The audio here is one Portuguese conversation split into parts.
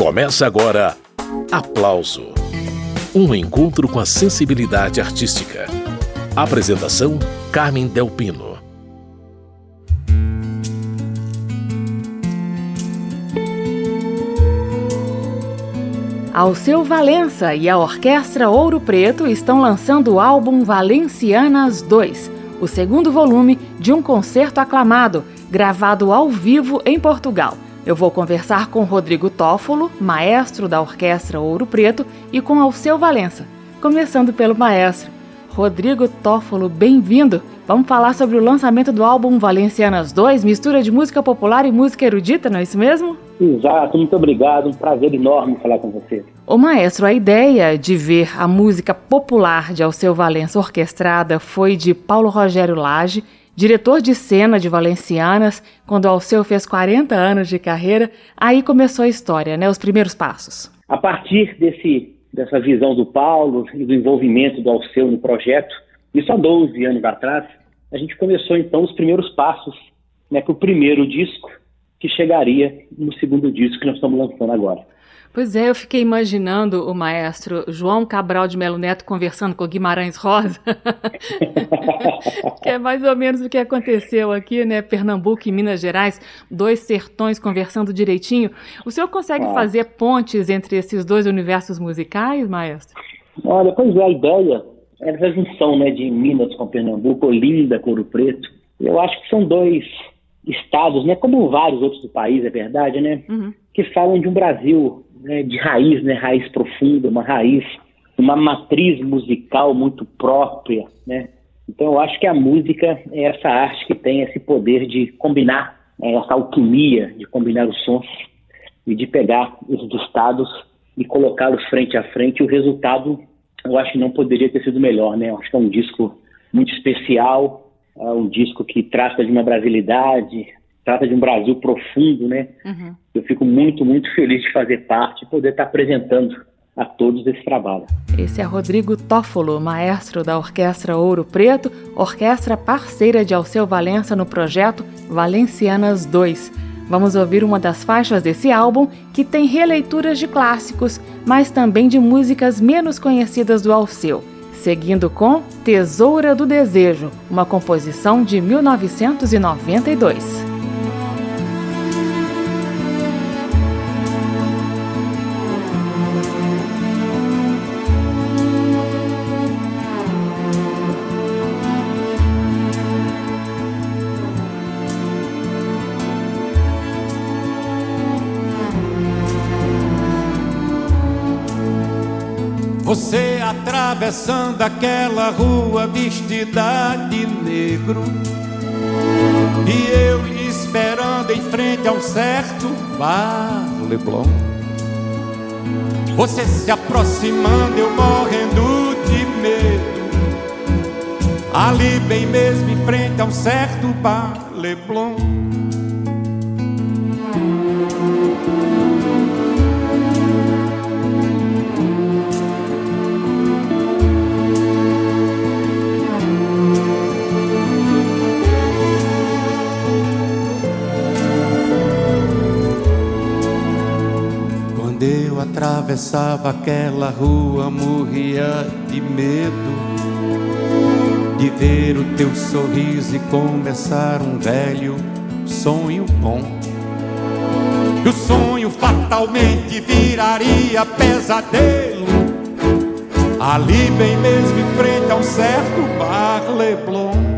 Começa agora Aplauso Um encontro com a sensibilidade artística. Apresentação: Carmen Delpino. Alceu Valença e a Orquestra Ouro Preto estão lançando o álbum Valencianas 2, o segundo volume de um concerto aclamado, gravado ao vivo em Portugal. Eu vou conversar com Rodrigo Toffolo, maestro da Orquestra Ouro Preto, e com Alceu Valença. Começando pelo maestro. Rodrigo Toffolo, bem-vindo! Vamos falar sobre o lançamento do álbum Valencianas 2, mistura de música popular e música erudita, não é isso mesmo? Exato, muito obrigado, um prazer enorme falar com você. O maestro, a ideia de ver a música popular de Alceu Valença orquestrada foi de Paulo Rogério Lage diretor de cena de Valencianas, quando Alceu fez 40 anos de carreira, aí começou a história, né? Os primeiros passos. A partir desse, dessa visão do Paulo e do envolvimento do Alceu no projeto, isso há 12 anos atrás, a gente começou então os primeiros passos né, para o primeiro disco, que chegaria no segundo disco que nós estamos lançando agora. Pois é, eu fiquei imaginando o maestro João Cabral de Melo Neto conversando com Guimarães Rosa, que é mais ou menos o que aconteceu aqui, né? Pernambuco e Minas Gerais, dois sertões conversando direitinho. O senhor consegue ah. fazer pontes entre esses dois universos musicais, maestro? Olha, pois é, a ideia é a junção né, de Minas com Pernambuco, Olinda com Ouro Preto. Eu acho que são dois estados, né, como vários outros do país, é verdade, né, uhum. que falam de um Brasil né, de raiz, né, raiz profunda, uma raiz, uma matriz musical muito própria, né. Então eu acho que a música é essa arte que tem esse poder de combinar, né, essa alquimia de combinar os sons e de pegar esses estados e colocá-los frente a frente. O resultado eu acho que não poderia ter sido melhor, né. Eu acho que é um disco muito especial, é um disco que trata de uma brasilidade, trata de um Brasil profundo, né? Uhum. Eu fico muito, muito feliz de fazer parte e poder estar apresentando a todos esse trabalho. Esse é Rodrigo Toffolo, maestro da Orquestra Ouro Preto, orquestra parceira de Alceu Valença no projeto Valencianas 2. Vamos ouvir uma das faixas desse álbum que tem releituras de clássicos, mas também de músicas menos conhecidas do Alceu seguindo com Tesoura do Desejo, uma composição de 1992. Atravessando aquela rua vestida de negro. E eu lhe esperando em frente a um certo bar. Leblon. Você se aproximando, eu morrendo de medo. Ali bem mesmo em frente a um certo bar Leblon atravessava aquela rua, morria de medo de ver o teu sorriso e começar um velho sonho bom. E o sonho fatalmente viraria pesadelo. Ali, bem mesmo em frente a um certo bar Leblon.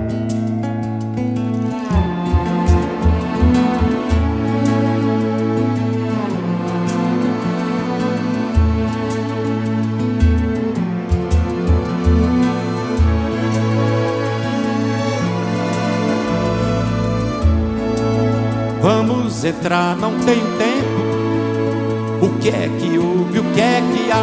Entrar, não tenho tempo. O que é que houve? O que é que há?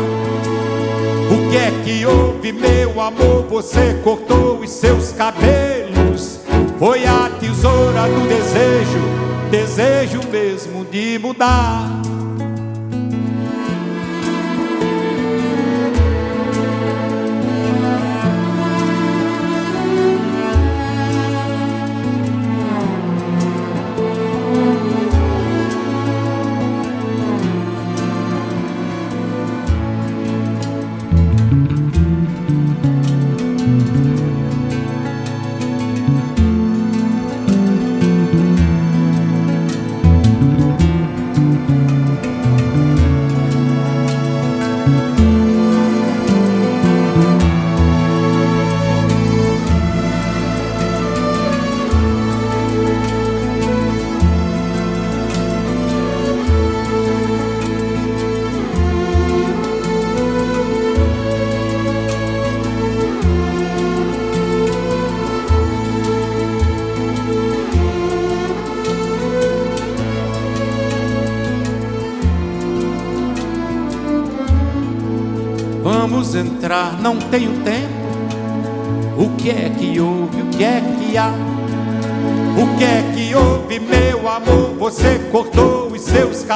O que é que houve, meu amor? Você cortou os seus cabelos. Foi a tesoura do desejo, desejo mesmo de mudar.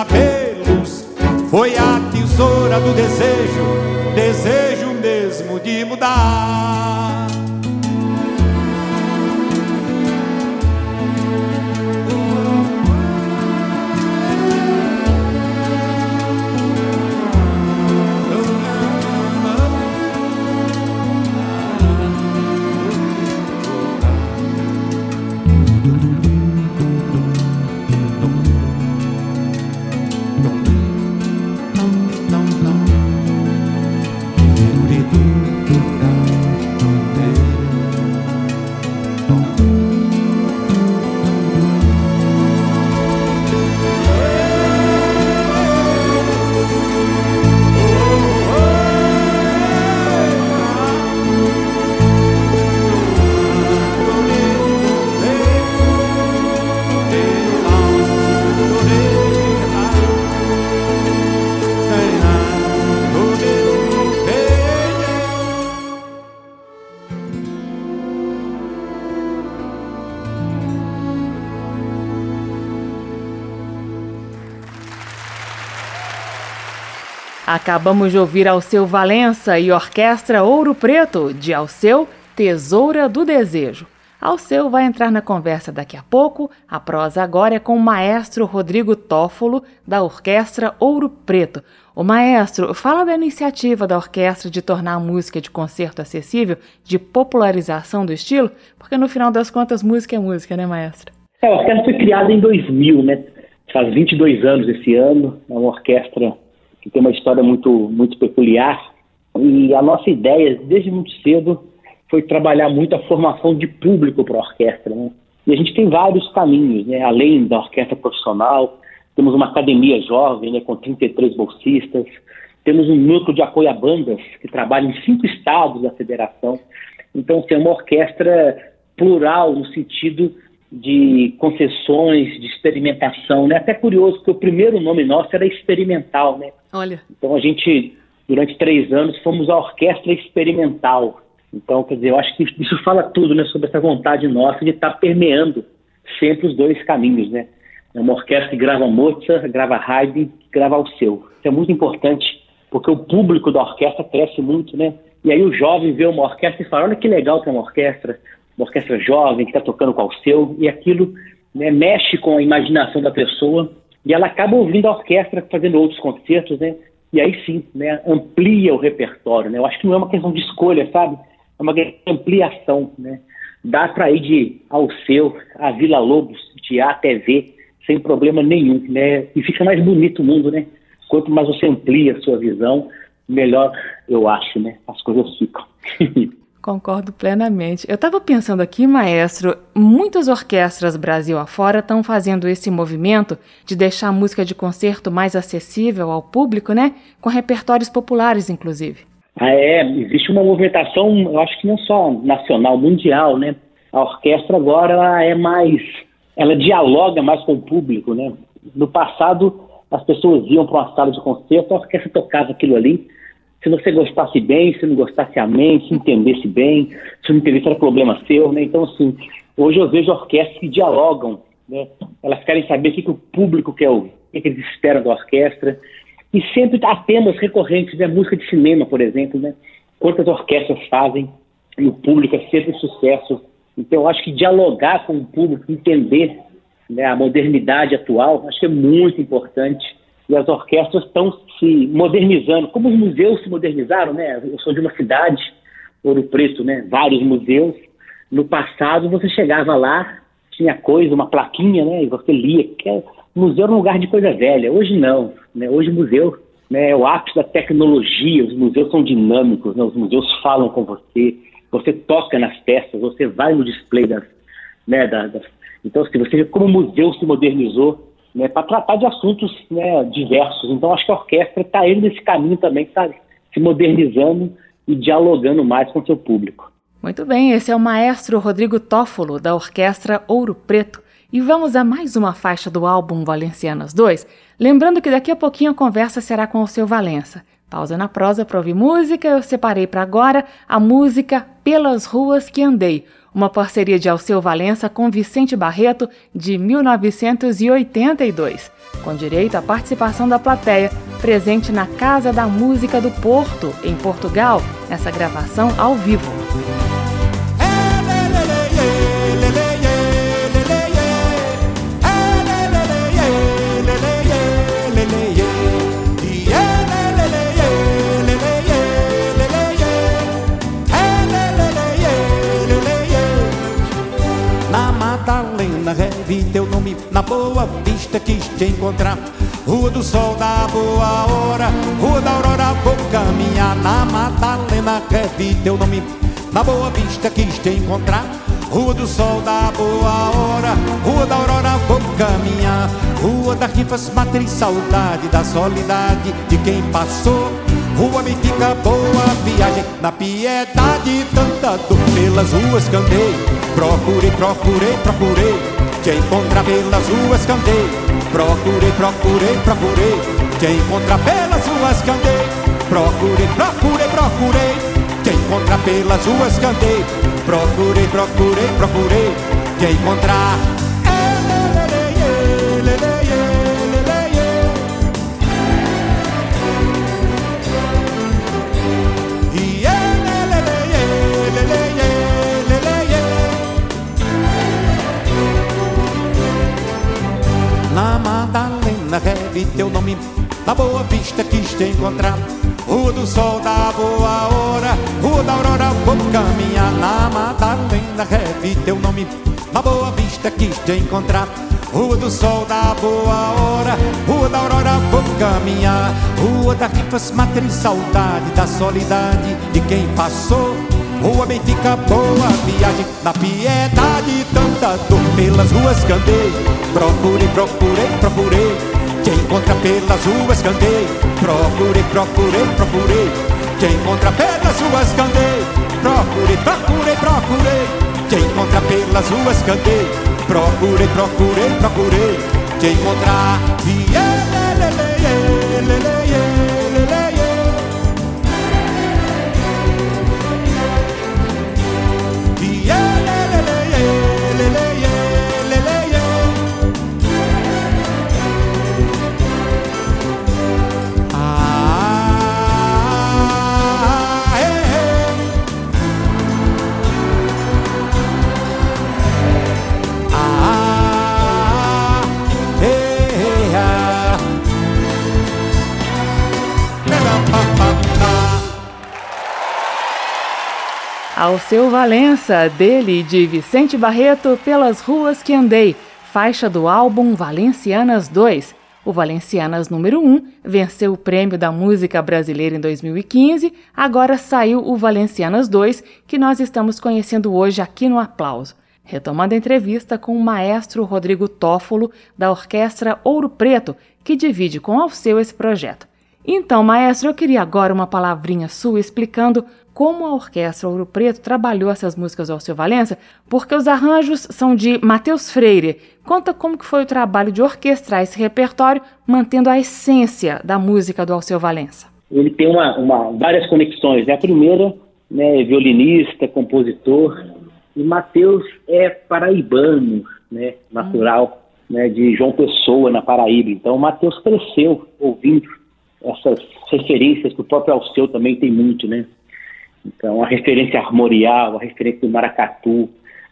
Cabelos. Foi a tesoura do desejo, desejo mesmo de mudar. Acabamos de ouvir Alceu Valença e Orquestra Ouro Preto, de Alceu, Tesoura do Desejo. Alceu vai entrar na conversa daqui a pouco. A prosa agora é com o maestro Rodrigo Tófolo, da Orquestra Ouro Preto. O maestro, fala da iniciativa da orquestra de tornar a música de concerto acessível, de popularização do estilo, porque no final das contas, música é música, né, maestro? É, a orquestra foi criada em 2000, né? Faz 22 anos esse ano. É uma orquestra que tem uma história muito, muito peculiar. E a nossa ideia, desde muito cedo, foi trabalhar muito a formação de público para a orquestra. Né? E a gente tem vários caminhos, né? além da orquestra profissional, temos uma academia jovem né, com 33 bolsistas, temos um núcleo de apoio a bandas que trabalha em cinco estados da federação. Então, tem uma orquestra plural no sentido de concessões, de experimentação, né? Até curioso, porque o primeiro nome nosso era experimental, né? Olha. Então a gente, durante três anos, fomos a orquestra experimental. Então, quer dizer, eu acho que isso fala tudo, né? Sobre essa vontade nossa de estar tá permeando sempre os dois caminhos, né? É uma orquestra que grava Mozart, grava Haydn, grava o seu. Isso é muito importante, porque o público da orquestra cresce muito, né? E aí o jovem vê uma orquestra e fala, olha que legal que é uma orquestra uma orquestra jovem que está tocando o seu, e aquilo né, mexe com a imaginação da pessoa, e ela acaba ouvindo a orquestra fazendo outros concertos, né? E aí sim, né, amplia o repertório, né? Eu acho que não é uma questão de escolha, sabe? É uma ampliação, né? Dá para ir de ao seu, a Vila Lobos, de A até V, sem problema nenhum, né? E fica mais bonito o mundo, né? Quanto mais você amplia a sua visão, melhor eu acho, né? As coisas ficam. Concordo plenamente. Eu estava pensando aqui, maestro, muitas orquestras Brasil afora estão fazendo esse movimento de deixar a música de concerto mais acessível ao público, né? Com repertórios populares, inclusive. Ah, é. Existe uma movimentação, eu acho que não só nacional, mundial, né? A orquestra agora ela é mais, ela dialoga mais com o público, né? No passado, as pessoas iam para uma sala de concerto, a orquestra tocava aquilo ali se você gostasse bem, se não gostasse amém, se entendesse bem, se não entendesse era problema seu, né? Então, assim, hoje eu vejo orquestras que dialogam, né? Elas querem saber o que, que o público quer ouvir, o que, eles esperam da orquestra. E sempre há temas recorrentes, né? Música de cinema, por exemplo, né? Quantas orquestras fazem e o público é sempre sucesso. Então, eu acho que dialogar com o público, entender né, a modernidade atual, acho que é muito importante e as orquestras estão se modernizando, como os museus se modernizaram, né? Eu sou de uma cidade, Ouro Preto, né? Vários museus. No passado você chegava lá, tinha coisa, uma plaquinha, né? E você lia. Que é, museu era um lugar de coisa velha. Hoje não, né? Hoje museu né, é o ápice da tecnologia. Os museus são dinâmicos, né? Os museus falam com você. Você toca nas peças, você vai no display das, né? Das, das... Então, se você como o museu se modernizou né, para tratar de assuntos né, diversos. Então, acho que a orquestra está indo nesse caminho também, sabe? Se modernizando e dialogando mais com seu público. Muito bem, esse é o maestro Rodrigo Tófolo, da Orquestra Ouro Preto. E vamos a mais uma faixa do álbum Valencianas 2, lembrando que daqui a pouquinho a conversa será com o seu Valença. Pausa na prosa para ouvir música. Eu separei para agora a música Pelas Ruas que Andei, uma parceria de Alceu Valença com Vicente Barreto de 1982, com direito à participação da plateia, presente na Casa da Música do Porto, em Portugal, nessa gravação ao vivo. Vi teu nome na boa vista, quis te encontrar. Rua do Sol da Boa Hora, Rua da Aurora, vou caminhar na Madalena. Revi teu nome na Boa Vista, quis te encontrar. Rua do Sol da Boa Hora, Rua da Aurora, vou caminhar. Rua da Rifas, matriz, saudade da solidade de quem passou. Rua Mítica, boa viagem Na piedade, tanta dor Pelas ruas que andei Procurei, procurei, procurei te encontrar pelas ruas que andei Procurei, procurei, procurei Te encontrar pelas ruas que andei Procurei, procurei, procurei Te encontrar pelas ruas que andei Procurei, procurei, procurei Te encontrar te encontrar. Rua do sol da boa hora, rua da aurora, vou caminhar na Madalena. Revi teu nome na boa vista quis te encontrar. Rua do sol da boa hora, rua da aurora, vou caminhar. Rua da rifas, matriz, saudade da solidade de quem passou. Rua Benfica, boa viagem na piedade, tanta dor pelas ruas que andei. Procurei, procurei, procurei encontra pelas ruas que andei Procurei, procurei, procurei Te encontra pelas ruas que andei Procurei, procurei, procurei Te encontra pelas ruas que andei Procurei, procurei, procurei Te encontrar yeah, Ao seu Valença, dele e de Vicente Barreto, Pelas Ruas que Andei, faixa do álbum Valencianas 2. O Valencianas número 1 venceu o Prêmio da Música Brasileira em 2015, agora saiu o Valencianas 2, que nós estamos conhecendo hoje aqui no Aplauso. Retomando a entrevista com o maestro Rodrigo Tófolo, da Orquestra Ouro Preto, que divide com Alceu esse projeto. Então, maestro, eu queria agora uma palavrinha sua explicando como a Orquestra Ouro Preto trabalhou essas músicas do Alceu Valença, porque os arranjos são de Matheus Freire. Conta como que foi o trabalho de orquestrar esse repertório, mantendo a essência da música do Alceu Valença. Ele tem uma, uma, várias conexões. Né? A primeira, né, é violinista, compositor, e Matheus é paraibano, né, natural, hum. né, de João Pessoa, na Paraíba. Então, Matheus cresceu ouvindo essas referências que o próprio Alceu também tem muito, né? Então, a referência armorial, a referência do maracatu,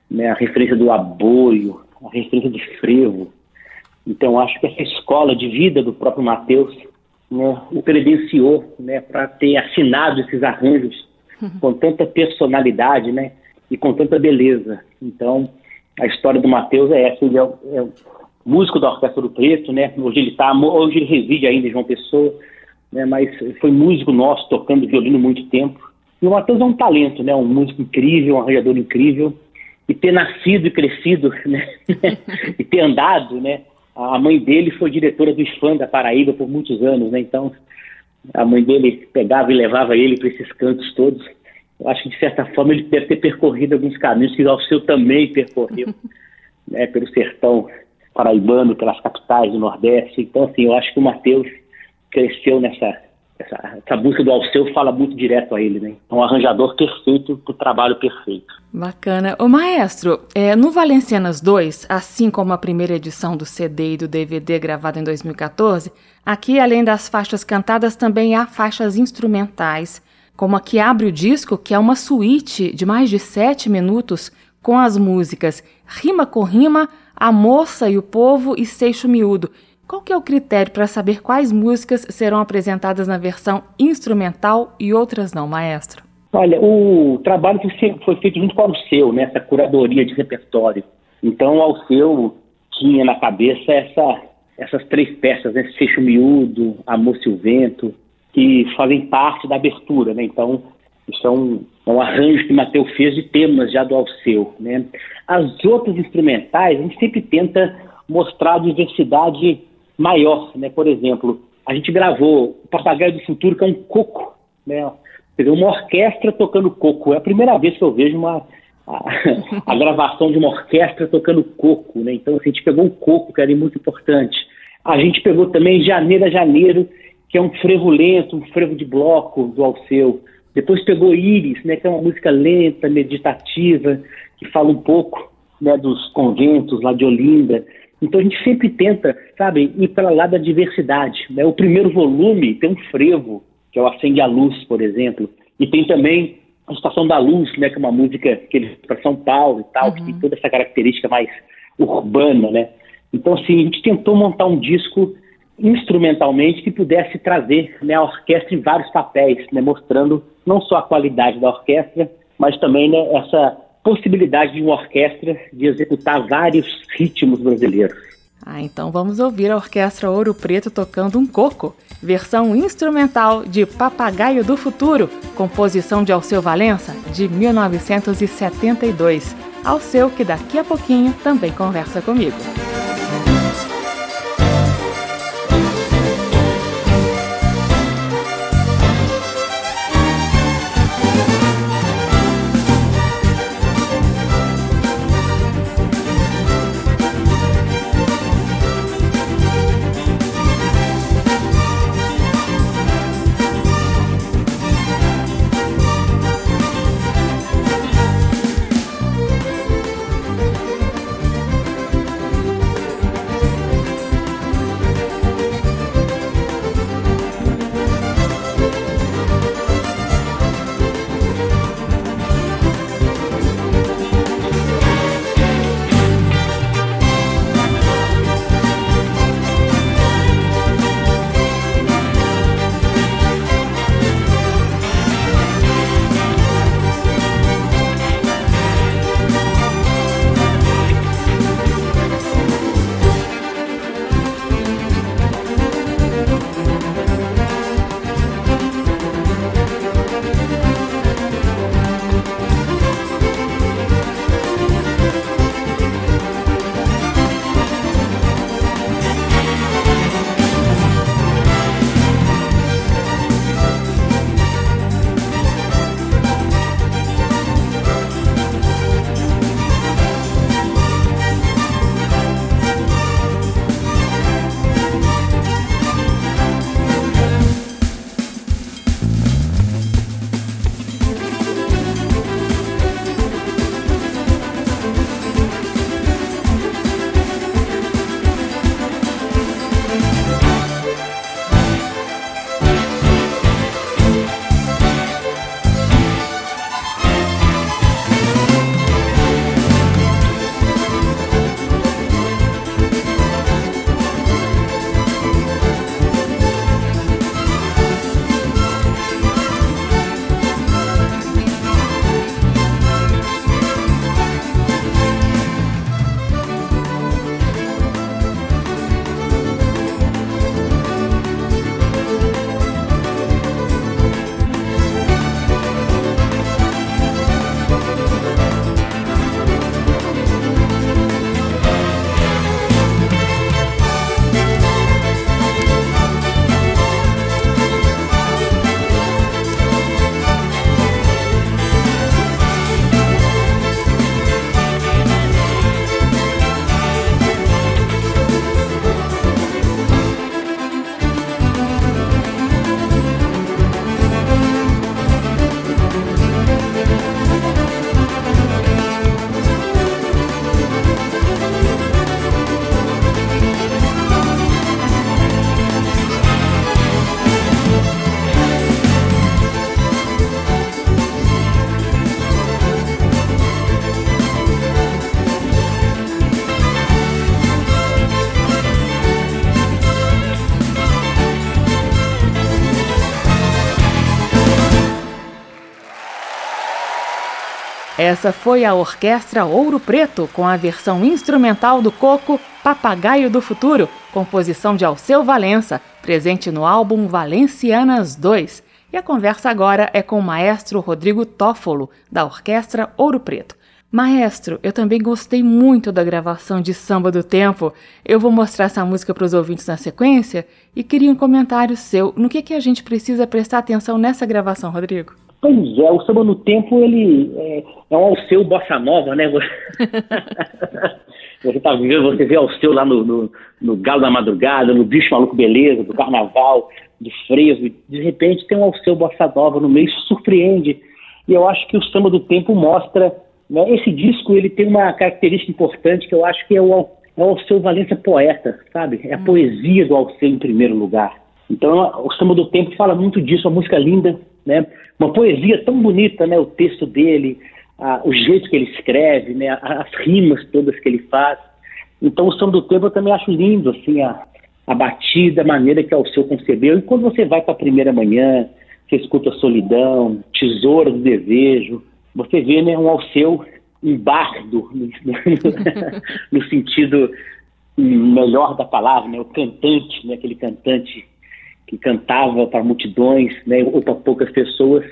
né, a referência do aboio, a referência do frevo. Então, acho que essa escola de vida do próprio Mateus né, o credenciou né, para ter assinado esses arranjos uhum. com tanta personalidade né, e com tanta beleza. Então, a história do Mateus é essa. Ele é, é músico da Orquestra do Preto, né? hoje ele tá, hoje ele reside ainda em João Pessoa, né, mas foi músico nosso, tocando violino muito tempo. E o Matheus é um talento, né? Um músico incrível, um arranjador incrível. E ter nascido e crescido, né? e ter andado, né? A mãe dele foi diretora do IFAM da Paraíba por muitos anos, né? Então, a mãe dele pegava e levava ele para esses cantos todos. Eu acho que, de certa forma, ele deve ter percorrido alguns caminhos que o seu também percorreu, né? Pelo sertão paraibano, pelas capitais do Nordeste. Então, assim, eu acho que o Matheus cresceu nessa essa, essa música do Alceu fala muito direto a ele, né? É um arranjador perfeito para o trabalho perfeito. Bacana. O maestro, é, no Valencianas 2, assim como a primeira edição do CD e do DVD gravado em 2014, aqui, além das faixas cantadas, também há faixas instrumentais, como a que abre o disco, que é uma suíte de mais de sete minutos com as músicas Rima com Rima, A Moça e o Povo e Seixo Miúdo. Qual que é o critério para saber quais músicas serão apresentadas na versão instrumental e outras não, maestro? Olha, o trabalho foi feito junto com o Alceu, né, curadoria de repertório. Então, o Alceu tinha na cabeça essa, essas três peças, né, Seixo Miúdo, Amor e o Vento, que fazem parte da abertura. Né? Então, isso é um, é um arranjo que Mateus fez de temas já do Alceu. Né? As outras instrumentais, a gente sempre tenta mostrar a diversidade maior, né? Por exemplo, a gente gravou o Papagaio do Futuro, que é um coco, né? Uma orquestra tocando coco. É a primeira vez que eu vejo uma, a, a gravação de uma orquestra tocando coco, né? Então, assim, a gente pegou o coco, que era muito importante. A gente pegou também Janeiro a Janeiro, que é um frevo lento, um frevo de bloco do Alceu. Depois pegou Íris, né, que é uma música lenta, meditativa, que fala um pouco né, dos conventos lá de Olinda. Então a gente sempre tenta, sabe, ir para lá da diversidade. Né? O primeiro volume tem um frevo, que é o Acende a Luz, por exemplo, e tem também a Estação da Luz, né, que é uma música que ele para São Paulo e tal, uhum. que tem toda essa característica mais urbana, né? Então assim, a gente tentou montar um disco instrumentalmente que pudesse trazer né, a orquestra em vários papéis, né, mostrando não só a qualidade da orquestra, mas também né, essa possibilidade de uma orquestra de executar vários ritmos brasileiros. Ah, então vamos ouvir a Orquestra Ouro Preto tocando um coco, versão instrumental de Papagaio do Futuro, composição de Alceu Valença, de 1972. Alceu, que daqui a pouquinho também conversa comigo. Essa foi a Orquestra Ouro Preto com a versão instrumental do Coco Papagaio do Futuro, composição de Alceu Valença, presente no álbum Valencianas 2. E a conversa agora é com o maestro Rodrigo Toffolo, da Orquestra Ouro Preto. Maestro, eu também gostei muito da gravação de Samba do Tempo. Eu vou mostrar essa música para os ouvintes na sequência e queria um comentário seu. No que, que a gente precisa prestar atenção nessa gravação, Rodrigo? Pois é, o Samba do Tempo ele é, é um Alceu bossa nova, né? você tá vivendo, você vê Alceu lá no, no, no Galo da Madrugada, no Bicho Maluco Beleza, do Carnaval, do Frevo. De repente tem um Alceu bossa nova no meio, surpreende. E eu acho que o Samba do Tempo mostra né? Esse disco ele tem uma característica importante que eu acho que é o, é o Alceu Valença poeta, sabe? É a hum. poesia do Alceu em primeiro lugar. Então, o Samba do Tempo fala muito disso, uma música linda, né? Uma poesia tão bonita, né? O texto dele, a, o jeito que ele escreve, né? As rimas todas que ele faz. Então, o Samba do Tempo eu também acho lindo, assim, a, a batida, a maneira que o Alceu concebeu. E quando você vai para a primeira manhã, você escuta Solidão, Tesoura do Desejo, você vê né, um Alceu, um bardo, no, no sentido melhor da palavra, né, o cantante, né, aquele cantante que cantava para multidões né, ou para poucas pessoas,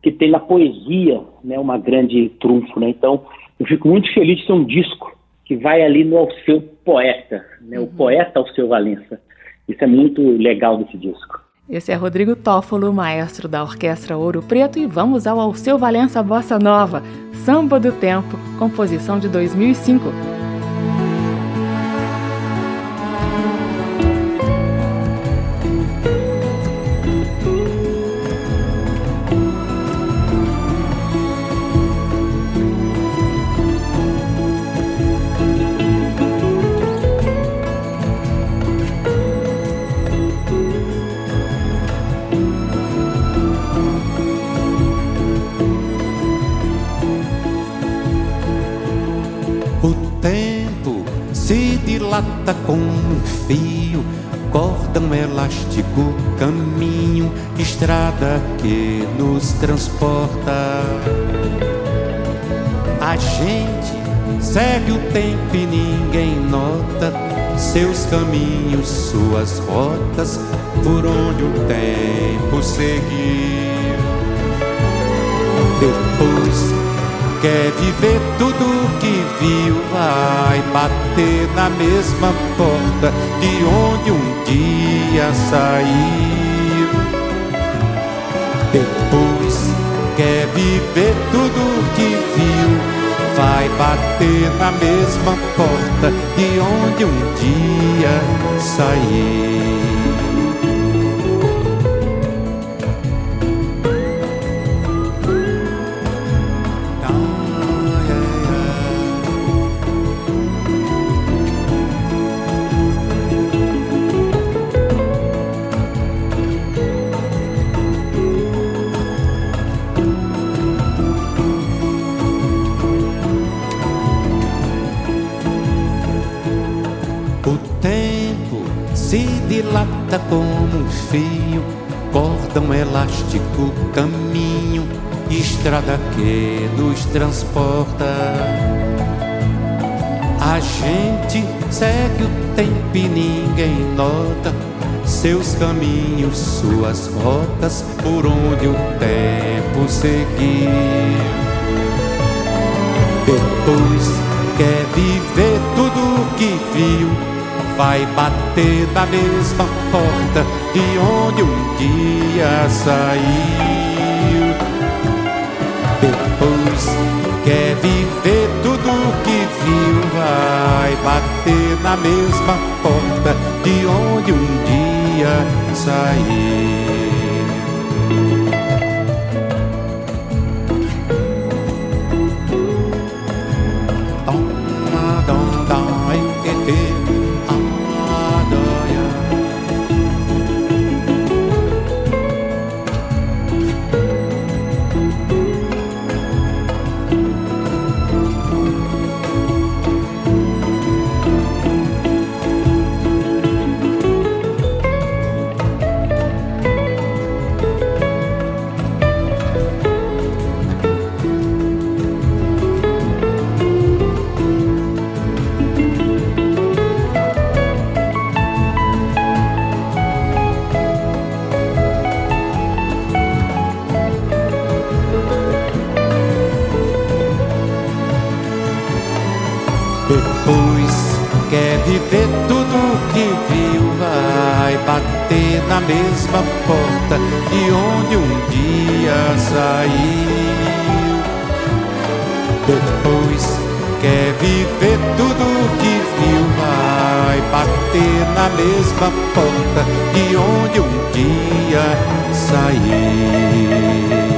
que tem na poesia né, uma grande trunfo. Né? Então, eu fico muito feliz de ser um disco que vai ali no Alceu poeta, né, uhum. o poeta Alceu Valença. Isso é muito legal desse disco. Esse é Rodrigo Toffolo, maestro da Orquestra Ouro Preto, e vamos ao Alceu Valença Bossa Nova, Samba do Tempo, composição de 2005. Com um fio, cordão elástico, caminho, estrada que nos transporta. A gente segue o tempo e ninguém nota seus caminhos, suas rotas, por onde o tempo seguir. Depois quer viver tudo que viu, vai bater na mesma porta de onde um dia saiu. Depois quer viver tudo que viu, vai bater na mesma porta de onde um dia saiu. Dilata como um fio, cordão elástico, que nos transporta. A gente segue o tempo e ninguém nota seus caminhos, suas rotas, por onde o tempo seguir. Depois quer viver tudo que viu vai bater na mesma porta de onde um dia saiu. Viver tudo que viu, vai bater na mesma porta de onde um dia saiu. Mesma porta de onde um dia saiu. Depois quer viver tudo que viu, vai bater na mesma porta de onde um dia saiu.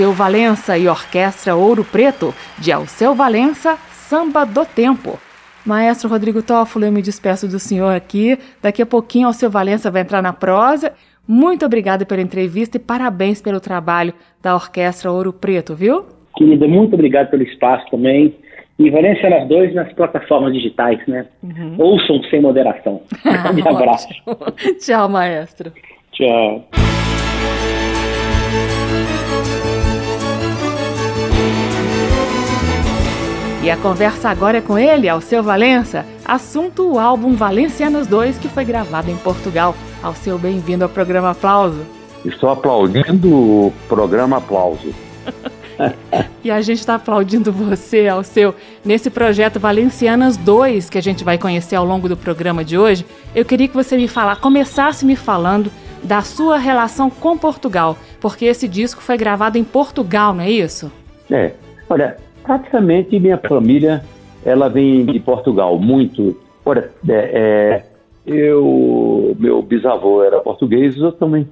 Alceu Valença e Orquestra Ouro Preto, de Alceu Valença, Samba do Tempo. Maestro Rodrigo Toffolo, eu me despeço do senhor aqui. Daqui a pouquinho Alceu Valença vai entrar na prosa. Muito obrigada pela entrevista e parabéns pelo trabalho da Orquestra Ouro Preto, viu? Querida, muito obrigado pelo espaço também. E Valência nas dois nas plataformas digitais, né? Uhum. Ouçam sem moderação. Um abraço. Tchau, maestro. Tchau. E a conversa agora é com ele, Alceu Valença. Assunto o álbum Valencianos 2, que foi gravado em Portugal. Alceu, bem-vindo ao programa Aplauso. Estou aplaudindo o programa Aplauso. e a gente está aplaudindo você, Alceu, nesse projeto Valencianas 2, que a gente vai conhecer ao longo do programa de hoje. Eu queria que você me falar, começasse me falando da sua relação com Portugal, porque esse disco foi gravado em Portugal, não é isso? É. Olha, praticamente minha família ela vem de Portugal muito. Ora, é, é, eu, meu bisavô era português, eu também.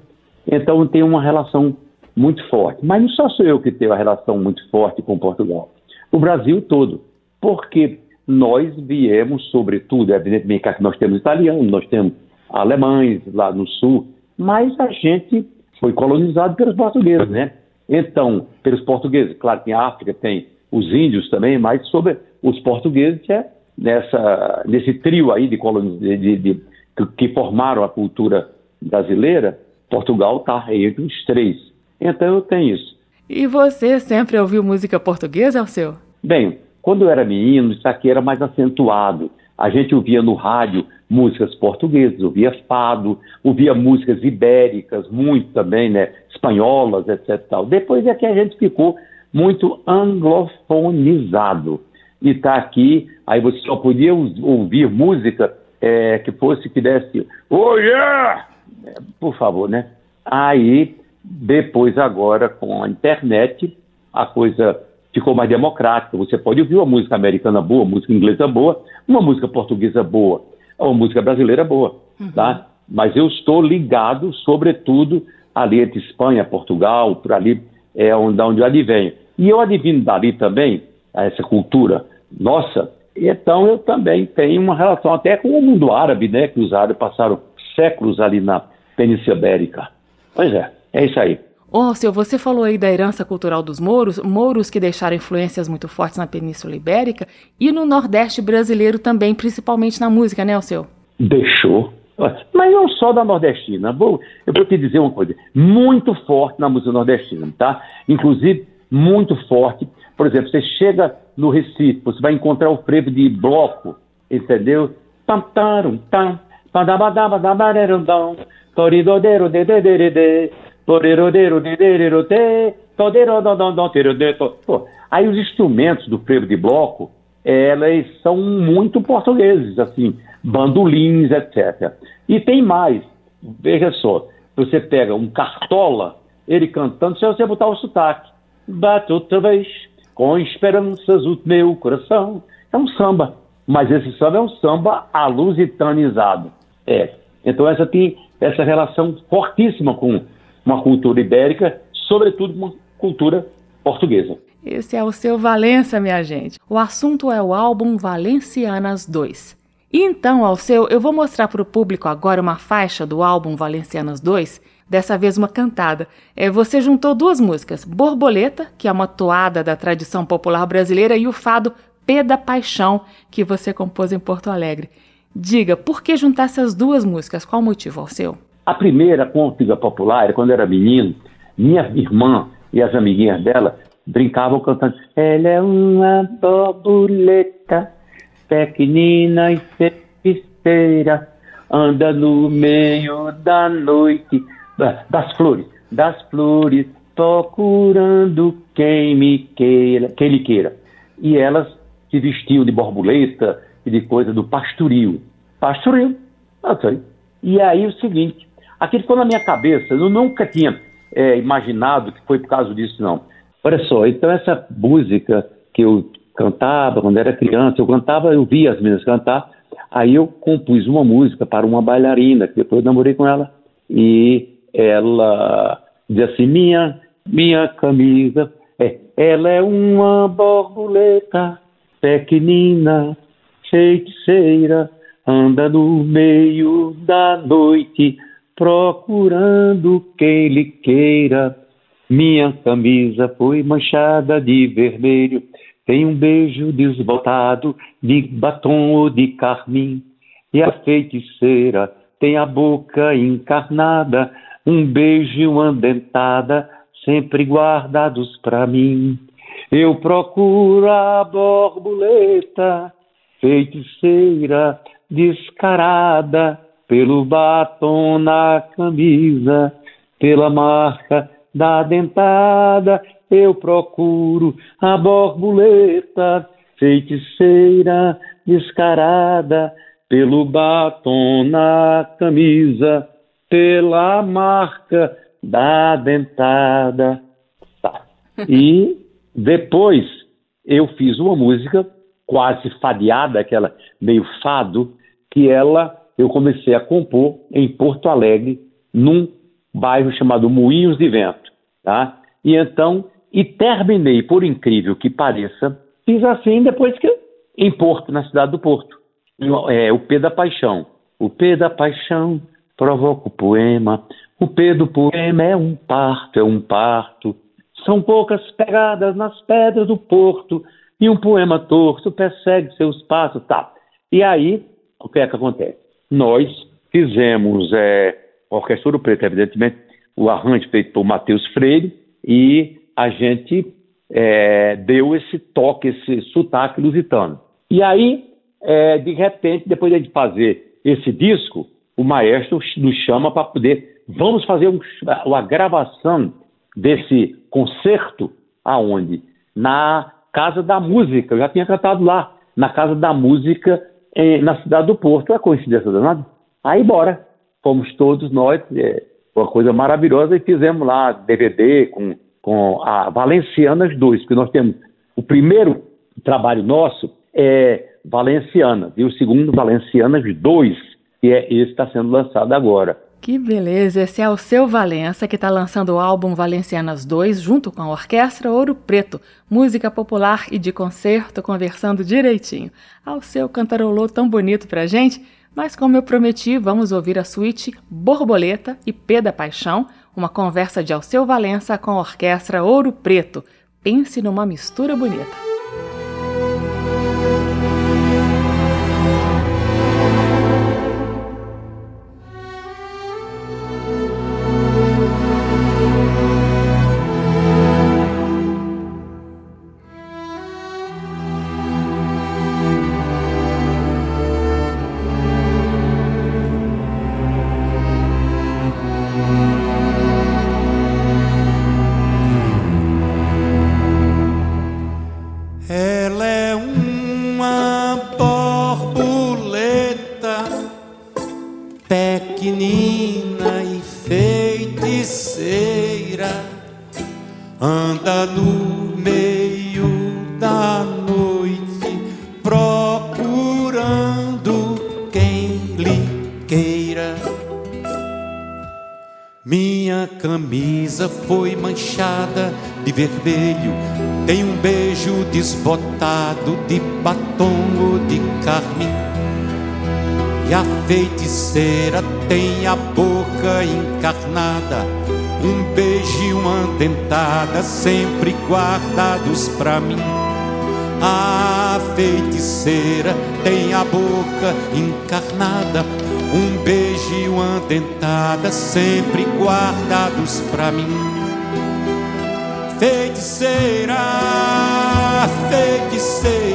Então tem uma relação muito forte. Mas não só sou eu que tenho uma relação muito forte com Portugal. O Brasil todo. Porque nós viemos, sobretudo, evidentemente que nós temos italianos, nós temos alemães lá no sul, mas a gente foi colonizado pelos portugueses, né? Então, pelos portugueses, claro que em África tem os índios também, mas sobre os portugueses é nessa, nesse trio aí de, de, de, que formaram a cultura brasileira, Portugal está entre os três. Então eu tenho isso. E você sempre ouviu música portuguesa, seu? Bem, quando eu era menino, isso aqui era mais acentuado. A gente ouvia no rádio músicas portuguesas, ouvia fado, ouvia músicas ibéricas, muito também, né, espanholas, etc. Tal. Depois é que a gente ficou muito anglofonizado. E está aqui, aí você só podia ouvir música é, que fosse, que desse, oh yeah! É, por favor, né? Aí, depois agora, com a internet, a coisa ficou mais democrática. Você pode ouvir uma música americana boa, uma música inglesa boa, uma música portuguesa boa, uma música brasileira boa, uhum. tá? Mas eu estou ligado, sobretudo, ali entre Espanha, Portugal, por ali, é onde, onde eu advenho. E eu adivino dali também, essa cultura nossa, então eu também tenho uma relação até com o mundo árabe, né? Que os árabes passaram séculos ali na Península Ibérica. Pois é, é isso aí. Oh, seu, você falou aí da herança cultural dos mouros, mouros que deixaram influências muito fortes na Península Ibérica e no Nordeste brasileiro também, principalmente na música, né, seu? Deixou. Mas não só da nordestina. Vou, eu vou te dizer uma coisa, muito forte na música nordestina, tá? Inclusive, muito forte. Por exemplo, você chega no Recife, você vai encontrar o frevo de bloco, entendeu? Tam, tam, aí os instrumentos do frevo de bloco, elas são muito portugueses, assim, bandolins, etc. E tem mais, veja só, você pega um cartola, ele cantando, se você botar o sotaque, bate outra vez, com esperanças o meu coração. É um samba, mas esse samba é um samba alusitanizado. É. Então essa tem essa relação fortíssima com uma cultura ibérica, sobretudo uma cultura portuguesa. Esse é o seu Valença, minha gente. O assunto é o álbum Valencianas 2. Então, ao seu, eu vou mostrar para o público agora uma faixa do álbum Valencianas 2 dessa vez uma cantada. É, você juntou duas músicas, Borboleta, que é uma toada da tradição popular brasileira, e o fado P da Paixão, que você compôs em Porto Alegre. Diga, por que juntar essas duas músicas? Qual o motivo ao seu? A primeira, com a popular, quando eu era menino, minha irmã e as amiguinhas dela brincavam cantando Ela é uma borboleta pequenina e feiticeira anda no meio da noite das flores, das flores procurando quem me queira, quem lhe queira. E elas se vestiam de borboleta e de coisa do pastoril. Pastoril, não sei. E aí o seguinte, aquilo ficou na minha cabeça, eu nunca tinha é, imaginado que foi por causa disso, não. Olha só, então essa música que eu cantava quando era criança, eu cantava, eu via as meninas cantar, aí eu compus uma música para uma bailarina, que depois eu namorei com ela, e ela diz assim, minha, minha camisa, é, ela é uma borboleta pequenina, feiticeira, anda no meio da noite, procurando quem lhe queira. Minha camisa foi manchada de vermelho, tem um beijo desbotado de batom ou de carmim. E a feiticeira tem a boca encarnada, um beijo e uma dentada, sempre guardados para mim. Eu procuro a borboleta, feiticeira, descarada, pelo batom na camisa, pela marca da dentada, eu procuro a borboleta, feiticeira, descarada, pelo batom na camisa, pela marca da dentada. Tá. E depois eu fiz uma música quase fadeada, aquela meio fado, que ela eu comecei a compor em Porto Alegre, num bairro chamado Moinhos de Vento, tá? E então, e terminei, por incrível que pareça, fiz assim depois que em Porto, na cidade do Porto, é, o P da Paixão. O P da Paixão provoca o poema. O P do poema é um parto, é um parto. São poucas pegadas nas pedras do porto e um poema torto persegue seus passos, tá? E aí, o que é que acontece? Nós fizemos é, Orquestra Ouro Preto, evidentemente, o arranjo feito por Matheus Freire e a gente é, deu esse toque, esse sotaque lusitano. E aí, é, de repente, depois de fazer esse disco, o maestro nos chama para poder, vamos fazer um, uma gravação desse concerto aonde? Na Casa da Música, eu já tinha cantado lá, na Casa da Música eh, na cidade do Porto. É coincidência danada? Aí bora, fomos todos nós, é, uma coisa maravilhosa, e fizemos lá DVD com, com a Valencianas 2, porque nós temos o primeiro trabalho nosso é Valencianas, e o segundo Valencianas 2, que é esse que está sendo lançado agora. Que beleza! Esse é o seu Valença, que está lançando o álbum Valencianas 2, junto com a Orquestra Ouro Preto, música popular e de concerto, conversando direitinho. Ao seu cantarolô tão bonito pra gente, mas como eu prometi, vamos ouvir a suíte Borboleta e P da Paixão, uma conversa de Alceu Valença com a Orquestra Ouro Preto. Pense numa mistura bonita. Vermelho tem um beijo desbotado de batom ou de carmim. E a feiticeira tem a boca encarnada, um beijo e uma dentada sempre guardados pra mim. A feiticeira tem a boca encarnada, um beijo e uma dentada sempre guardados pra mim. Feiticeira, feiticeira,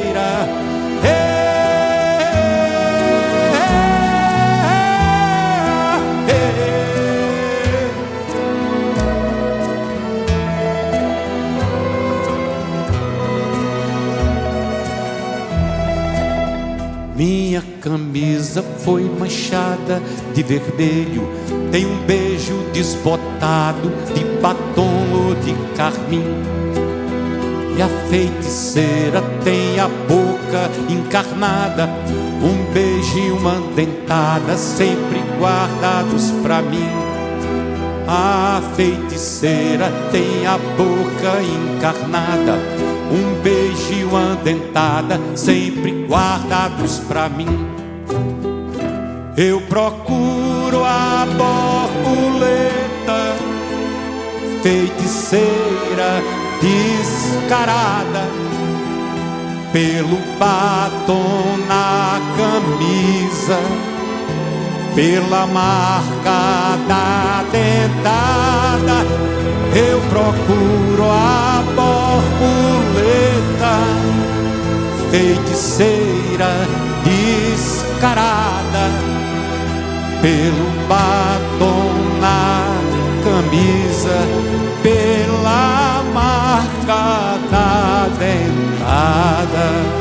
camisa foi manchada de vermelho, tem um beijo desbotado de batom ou de carmim. E a feiticeira tem a boca encarnada, um beijo e uma dentada sempre guardados pra mim. A feiticeira tem a boca encarnada, um beijo e uma dentada sempre guardados pra mim. Eu procuro a borboleta, feiticeira descarada, pelo batom na camisa, pela marca da dentada. Eu procuro a borboleta, feiticeira descarada, pelo batom na camisa, pela marca da dentada.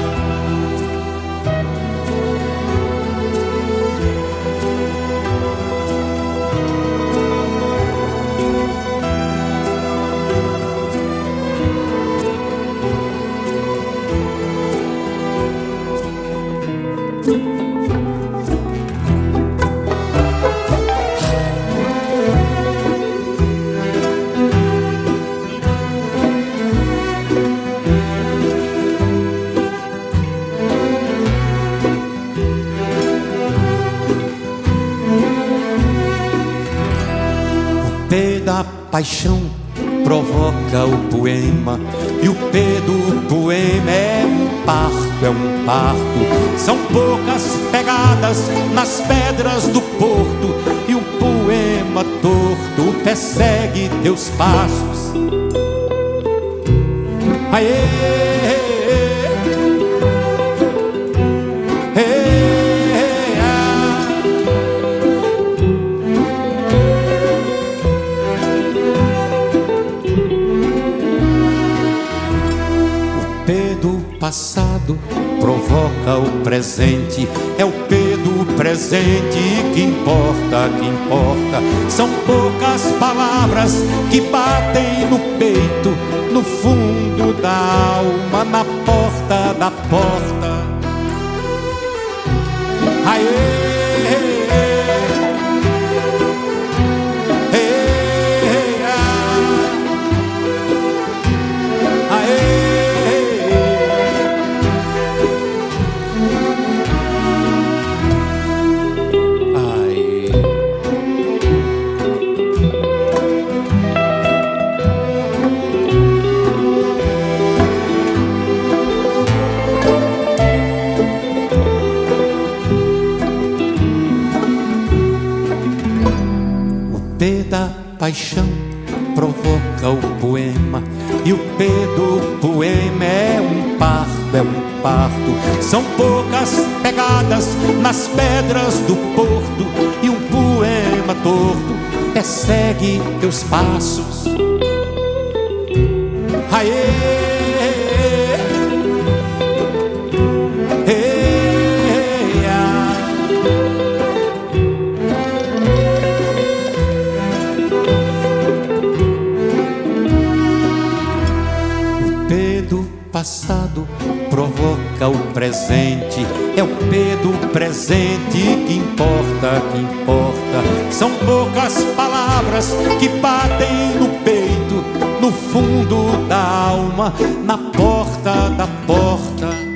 Paixão provoca o poema e o P do poema é um parto, é um parto. São poucas pegadas nas pedras do porto e o poema torto persegue teus passos. Aê! Passado provoca o presente. É o P do presente que importa, que importa. São poucas palavras que batem no peito, no fundo da alma, na porta da porta. Aê! Nas pedras do porto e um poema torto persegue teus passos. Aê! Provoca o presente. É o P do presente que importa, que importa. São poucas palavras que batem no peito, no fundo da alma, na porta da porta.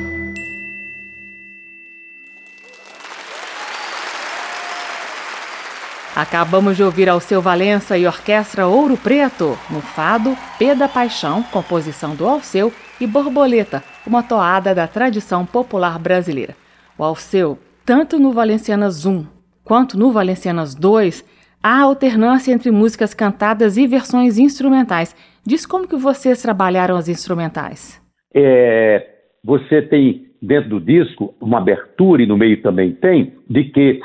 Acabamos de ouvir ao seu Valença e Orquestra Ouro Preto, no fado P da Paixão, composição do Alceu, e Borboleta, uma toada da tradição popular brasileira. O Alceu, tanto no Valencianas 1 quanto no Valencianas 2, há alternância entre músicas cantadas e versões instrumentais. Diz como que vocês trabalharam as instrumentais. É, você tem dentro do disco uma abertura e no meio também tem de que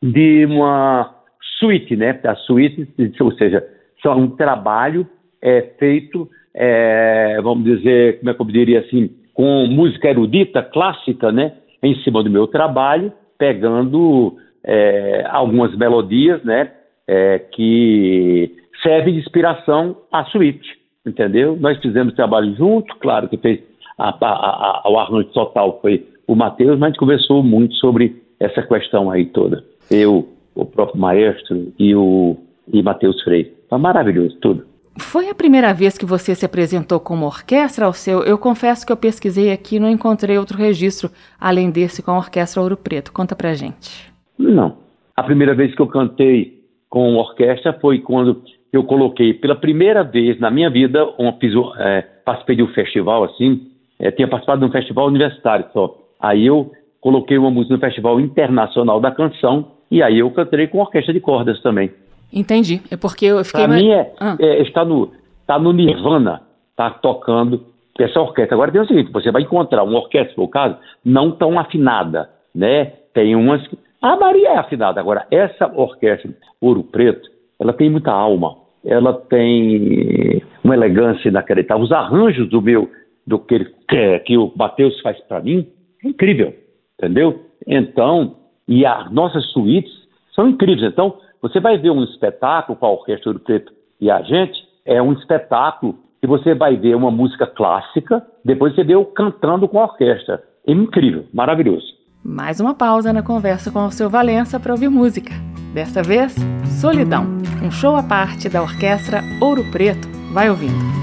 de uma suíte, né? A suíte, ou seja, só um trabalho é, feito, é, vamos dizer, como é que eu diria assim, com música erudita, clássica, né? Em cima do meu trabalho, pegando é, algumas melodias, né? É, que servem de inspiração à suíte, entendeu? Nós fizemos trabalho junto, claro que fez a, a, a, o arranjo total foi o Matheus, mas a gente conversou muito sobre essa questão aí toda. Eu, o próprio maestro e o e Matheus Freire. Foi maravilhoso tudo. Foi a primeira vez que você se apresentou como orquestra ao seu? Eu confesso que eu pesquisei aqui e não encontrei outro registro além desse com a Orquestra Ouro Preto. Conta pra gente. Não. A primeira vez que eu cantei com orquestra foi quando eu coloquei pela primeira vez na minha vida, uma, fiz, é, participei de um festival assim, é, tinha participado de um festival universitário só. Aí eu coloquei uma música no Festival Internacional da Canção e aí eu cantei com orquestra de cordas também. Entendi. É porque eu fiquei. Para mim é, ah. é, está, no, está no Nirvana, está tocando essa orquestra. Agora tem o seguinte: você vai encontrar uma orquestra, por caso, não tão afinada, né? Tem umas que. A Maria é afinada. Agora, essa orquestra Ouro Preto, ela tem muita alma, ela tem uma elegância inacreditável. Os arranjos do meu, do que, que, que o Matheus faz para mim, é incrível, entendeu? Então, e as nossas suítes são incríveis. Então, você vai ver um espetáculo com a Orquestra Ouro Preto e a gente, é um espetáculo que você vai ver uma música clássica, depois você vê o cantando com a orquestra. É incrível, maravilhoso. Mais uma pausa na conversa com o seu Valença para ouvir música. Dessa vez, Solidão, um show à parte da Orquestra Ouro Preto. Vai ouvindo.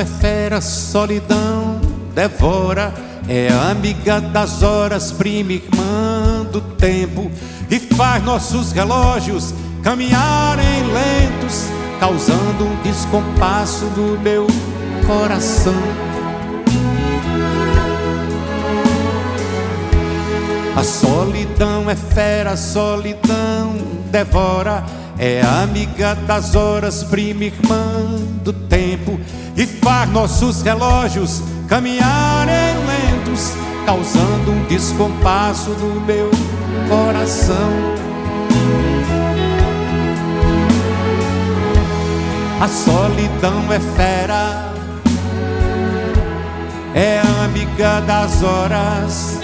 É fera, solidão devora, é amiga das horas, prima irmã do tempo, e faz nossos relógios caminharem lentos, causando um descompasso no meu coração. A solidão é fera, solidão devora é amiga das horas, prima irmã do tempo e faz nossos relógios caminharem lentos, causando um descompasso no meu coração. A solidão é fera, é amiga das horas,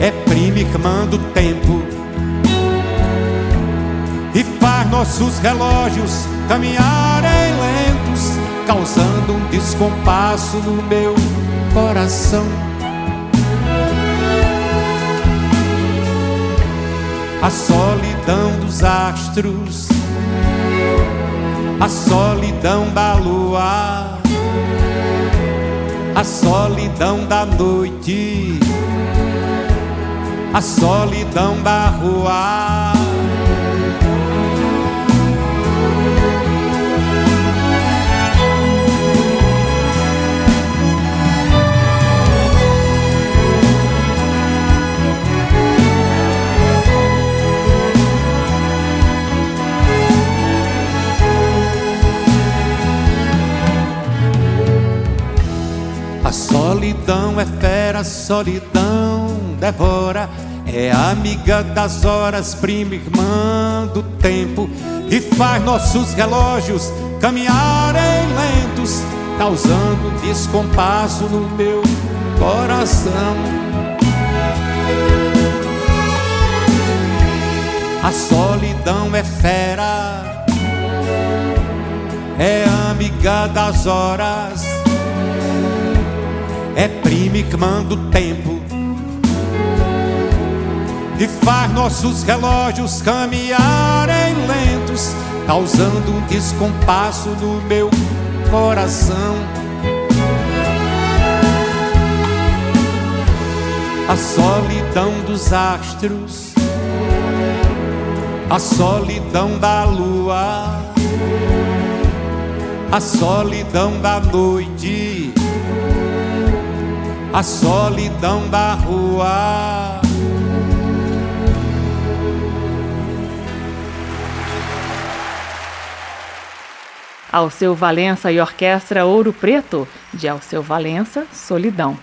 é prima irmã do tempo e faz nossos relógios caminharem lentos, causando um descompasso no meu coração. A solidão dos astros, a solidão da lua, a solidão da noite, a solidão da rua solidão é fera, solidão devora. É amiga das horas, prima irmã do tempo, e faz nossos relógios caminharem lentos, causando descompasso no meu coração. A solidão é fera, é amiga das horas é prime que manda o tempo e faz nossos relógios caminharem lentos, causando um descompasso no meu coração. A solidão dos astros, a solidão da lua, a solidão da noite, a solidão da rua. Alceu Valença e Orquestra Ouro Preto, de Alceu Valença, Solidão.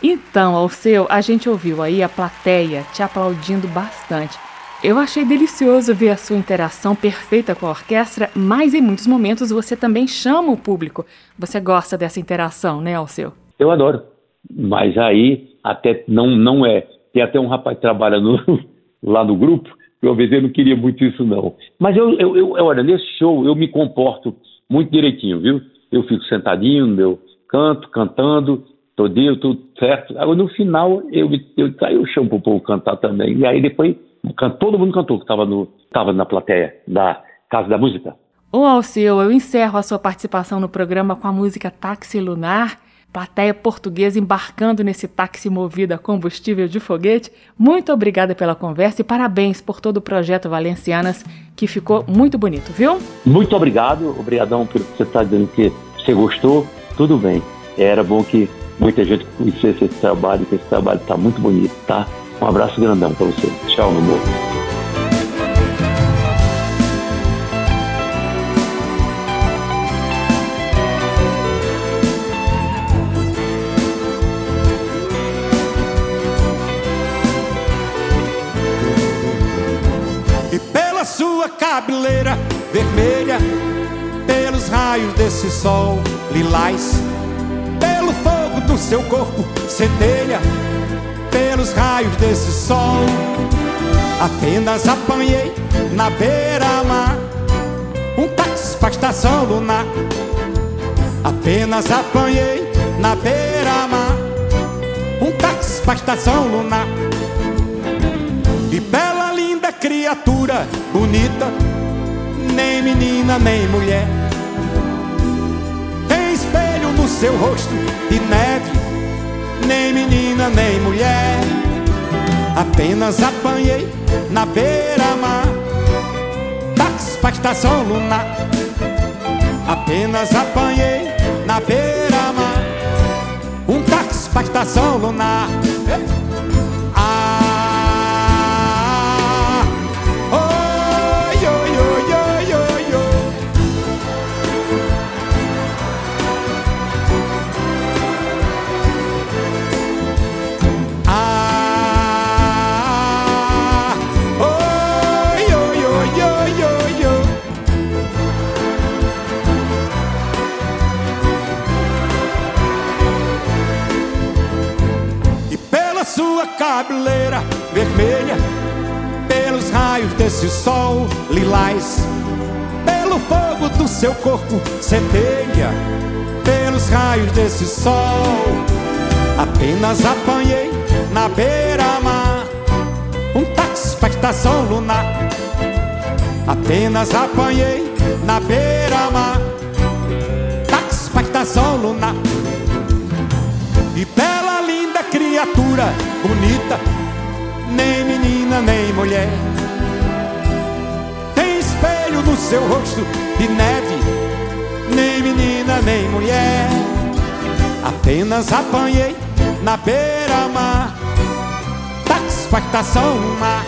Então, Alceu, a gente ouviu aí a plateia te aplaudindo bastante. Eu achei delicioso ver a sua interação perfeita com a orquestra, mas em muitos momentos você também chama o público. Você gosta dessa interação, né, Alceu? Eu adoro. Mas aí até não, não é. Tem até um rapaz que trabalha no, lá no grupo, que eu não queria muito isso, não. Mas eu, eu, eu, olha, nesse show eu me comporto muito direitinho, viu? Eu fico sentadinho no meu canto, cantando, todinho, tudo certo. Agora, no final, eu, eu, aí eu chamo pro povo cantar também. E aí depois, todo mundo cantou que estava tava na plateia da Casa da Música. Ô Alceu, eu encerro a sua participação no programa com a música Táxi Lunar plateia portuguesa embarcando nesse táxi movido a combustível de foguete. Muito obrigada pela conversa e parabéns por todo o projeto Valencianas, que ficou muito bonito, viu? Muito obrigado, obrigadão pelo que você está dizendo que você gostou. Tudo bem. Era bom que muita gente conhecesse esse trabalho, que esse trabalho está muito bonito, tá? Um abraço grandão para você. Tchau, meu amor. Desse sol lilás, pelo fogo do seu corpo centelha pelos raios desse sol. Apenas apanhei na beira-mar um táxi pra estação lunar. Apenas apanhei na beira-mar um táxi pra estação lunar. E bela linda criatura bonita, nem menina nem mulher. Seu rosto de neve, nem menina nem mulher. Apenas apanhei na beira-mar, táxi pra estação lunar. Apenas apanhei na beira-mar, um táxi pra estação lunar. Cabeleira vermelha, pelos raios desse sol lilás, pelo fogo do seu corpo centelha, pelos raios desse sol. Apenas apanhei na beira-mar um táxi pra estação lunar. Apenas apanhei na beira-mar criatura bonita, nem menina nem mulher. Tem espelho no seu rosto de neve, nem menina nem mulher. Apenas apanhei na beira-mar, estação mar.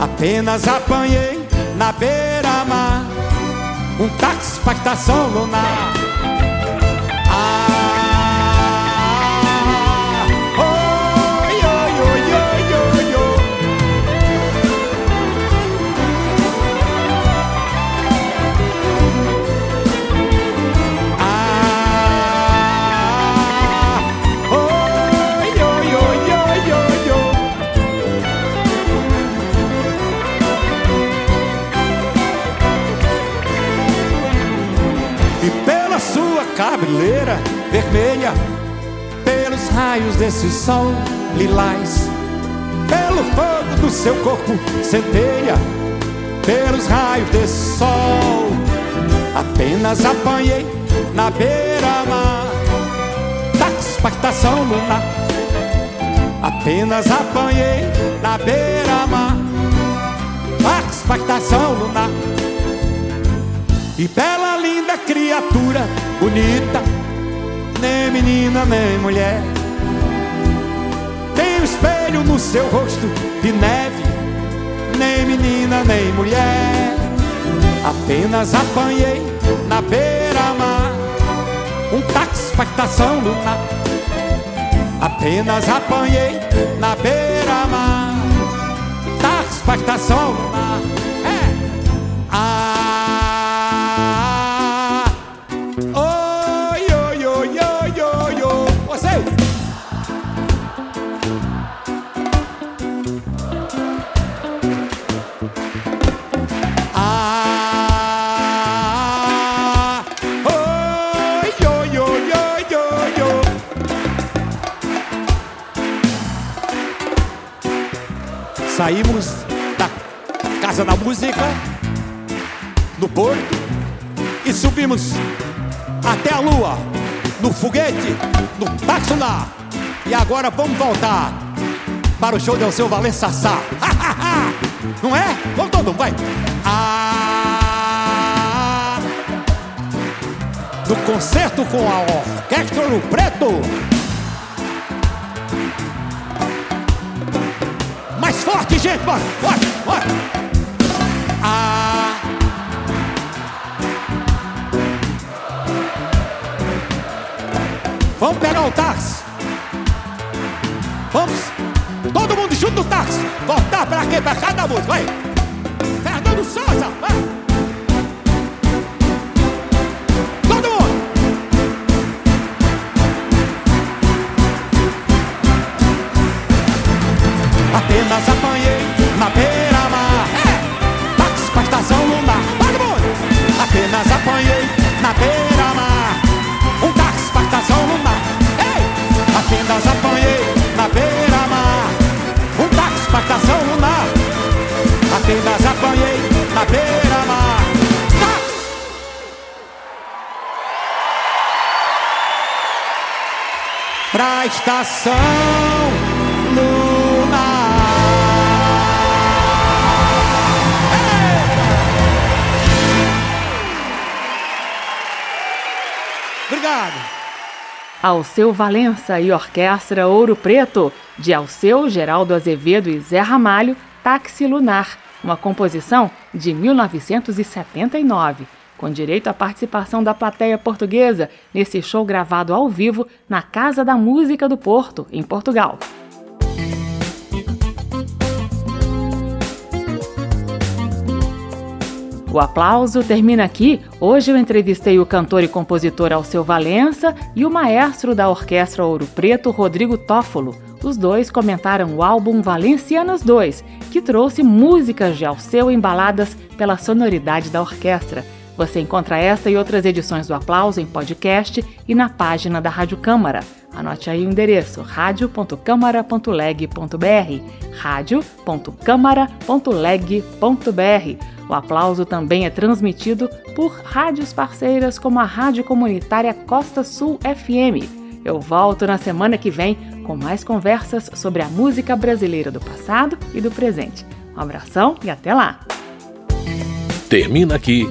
Apenas apanhei na beira-mar, um estação lunar. Cabeleira vermelha pelos raios desse sol lilás, pelo fogo do seu corpo centelha, pelos raios desse sol. Apenas apanhei na beira-mar da expectação lunar. Apenas apanhei na beira-mar da expectação lunar. E bela, linda criatura, bonita, nem menina nem mulher. Tem um espelho no seu rosto de neve, nem menina nem mulher. Apenas apanhei na beira-mar um táxi para estação lunar. Apenas apanhei na beira-mar táxi para estação lunar. Agora vamos voltar para o show de Alceu Valença Sá. Não é? Vamos todo mundo, vai. Ah, do concerto com a Orquestra no Preto. forte, gente, bora, bora, bora. Quê? Pra cada música, vai. Pra estação Obrigado. Alceu Valença e Orquestra Ouro Preto, de Alceu, Geraldo Azevedo e Zé Ramalho, Táxi Lunar, uma composição de 1979, com direito à participação da plateia portuguesa nesse show gravado ao vivo na Casa da Música do Porto, em Portugal. O aplauso termina aqui. Hoje eu entrevistei o cantor e compositor Alceu Valença e o maestro da Orquestra Ouro Preto, Rodrigo Toffolo. Os dois comentaram o álbum Valencianas 2, que trouxe músicas de Alceu embaladas pela sonoridade da orquestra. Você encontra esta e outras edições do Aplauso em podcast e na página da Rádio Câmara. Anote aí o endereço radio.câmara.leg.br radio.câmara.leg.br o aplauso também é transmitido por rádios parceiras como a Rádio Comunitária Costa Sul FM. Eu volto na semana que vem com mais conversas sobre a música brasileira do passado e do presente. Um abração e até lá! Termina aqui.